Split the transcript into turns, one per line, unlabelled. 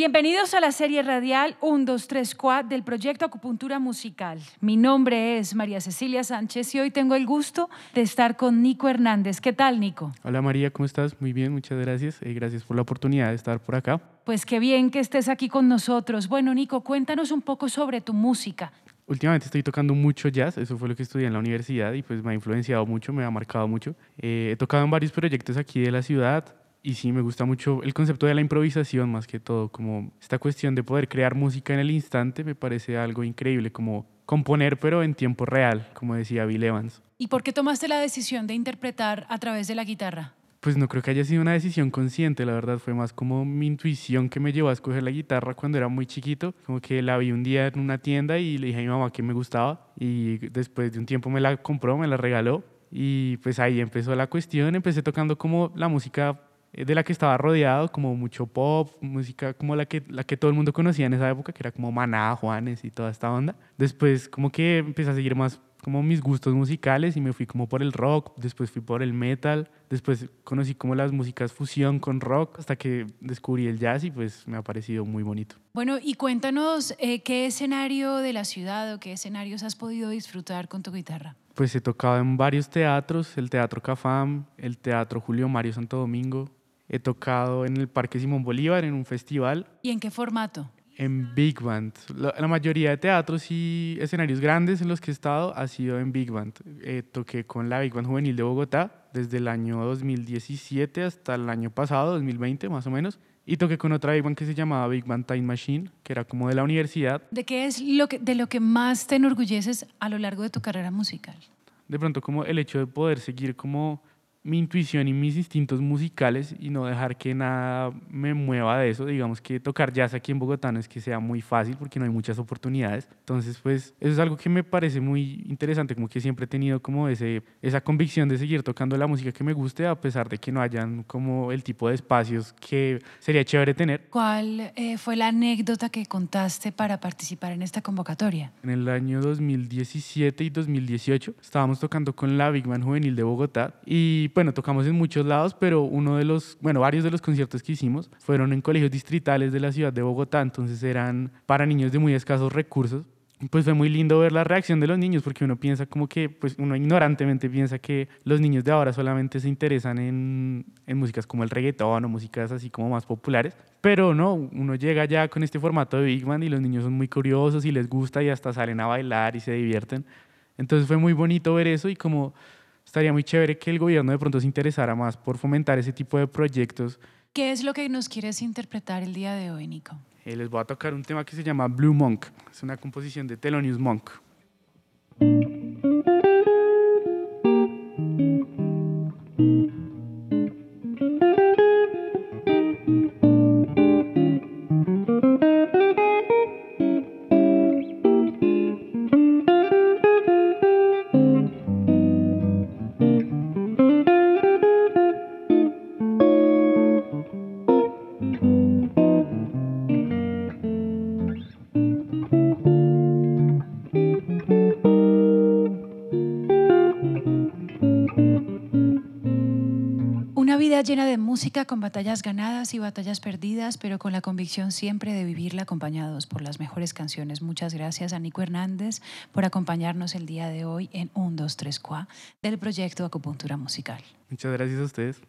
Bienvenidos a la serie radial 1, 2, 3, 4 del proyecto Acupuntura Musical. Mi nombre es María Cecilia Sánchez y hoy tengo el gusto de estar con Nico Hernández. ¿Qué tal, Nico?
Hola María, ¿cómo estás? Muy bien, muchas gracias. Eh, gracias por la oportunidad de estar por acá.
Pues qué bien que estés aquí con nosotros. Bueno, Nico, cuéntanos un poco sobre tu música.
Últimamente estoy tocando mucho jazz, eso fue lo que estudié en la universidad y pues me ha influenciado mucho, me ha marcado mucho. Eh, he tocado en varios proyectos aquí de la ciudad, y sí, me gusta mucho el concepto de la improvisación más que todo, como esta cuestión de poder crear música en el instante me parece algo increíble, como componer pero en tiempo real, como decía Bill Evans.
¿Y por qué tomaste la decisión de interpretar a través de la guitarra?
Pues no creo que haya sido una decisión consciente, la verdad fue más como mi intuición que me llevó a escoger la guitarra cuando era muy chiquito, como que la vi un día en una tienda y le dije a mi mamá que me gustaba y después de un tiempo me la compró, me la regaló y pues ahí empezó la cuestión, empecé tocando como la música de la que estaba rodeado, como mucho pop, música como la que, la que todo el mundo conocía en esa época, que era como Maná, Juanes y toda esta onda. Después como que empecé a seguir más como mis gustos musicales y me fui como por el rock, después fui por el metal, después conocí como las músicas fusión con rock hasta que descubrí el jazz y pues me ha parecido muy bonito.
Bueno, y cuéntanos eh, qué escenario de la ciudad o qué escenarios has podido disfrutar con tu guitarra.
Pues he tocado en varios teatros, el Teatro Cafam, el Teatro Julio Mario Santo Domingo, He tocado en el Parque Simón Bolívar en un festival.
¿Y en qué formato?
En Big Band. La, mayoría de teatros y escenarios grandes en los que he estado ha sido en Big Band. Eh, toqué con la Big Band Juvenil de Bogotá desde el año 2017 hasta el año pasado, 2020 más o menos. Y toqué con otra Big Band que se llamaba Big Band Time Machine, que era como de la universidad.
¿De qué es lo que, de lo que más te enorgulleces a lo largo de tu carrera musical?
De pronto como el hecho de poder seguir como mi intuición y mis instintos musicales y no dejar que nada me mueva de eso. Digamos que tocar jazz aquí en Bogotá no es que sea muy fácil porque no hay muchas oportunidades. Entonces, pues eso es algo que me parece muy interesante, como que siempre he tenido como ese, esa convicción de seguir tocando la música que me guste a pesar de que no hayan como el tipo de espacios que sería chévere tener.
¿Cuál eh, fue la anécdota que contaste para participar en esta convocatoria?
En el año 2017 y 2018 estábamos tocando con la Big Man Juvenil de Bogotá y bueno, tocamos en muchos lados, pero uno de los, bueno, varios de los conciertos que hicimos fueron en colegios distritales de la ciudad de Bogotá, entonces eran para niños de muy escasos recursos. Pues fue muy lindo ver la reacción de los niños porque uno piensa como que, pues uno ignorantemente piensa que los niños de ahora solamente se interesan en, en músicas como el reggaetón o músicas así como más populares, pero no, uno llega ya con este formato de Big Band y los niños son muy curiosos y les gusta y hasta salen a bailar y se divierten. Entonces fue muy bonito ver eso y como estaría muy chévere que el gobierno de pronto se interesara más por fomentar ese tipo de proyectos.
¿Qué es lo que nos quieres interpretar el día de hoy, Nico?
Eh, les voy a tocar un tema que se llama Blue Monk. Es una composición de Thelonious Monk.
Llena de música, con batallas ganadas y batallas perdidas, pero con la convicción siempre de vivirla acompañados por las mejores canciones. Muchas gracias a Nico Hernández por acompañarnos el día de hoy en 1, 2, 3, 4 del proyecto Acupuntura Musical.
Muchas gracias a ustedes.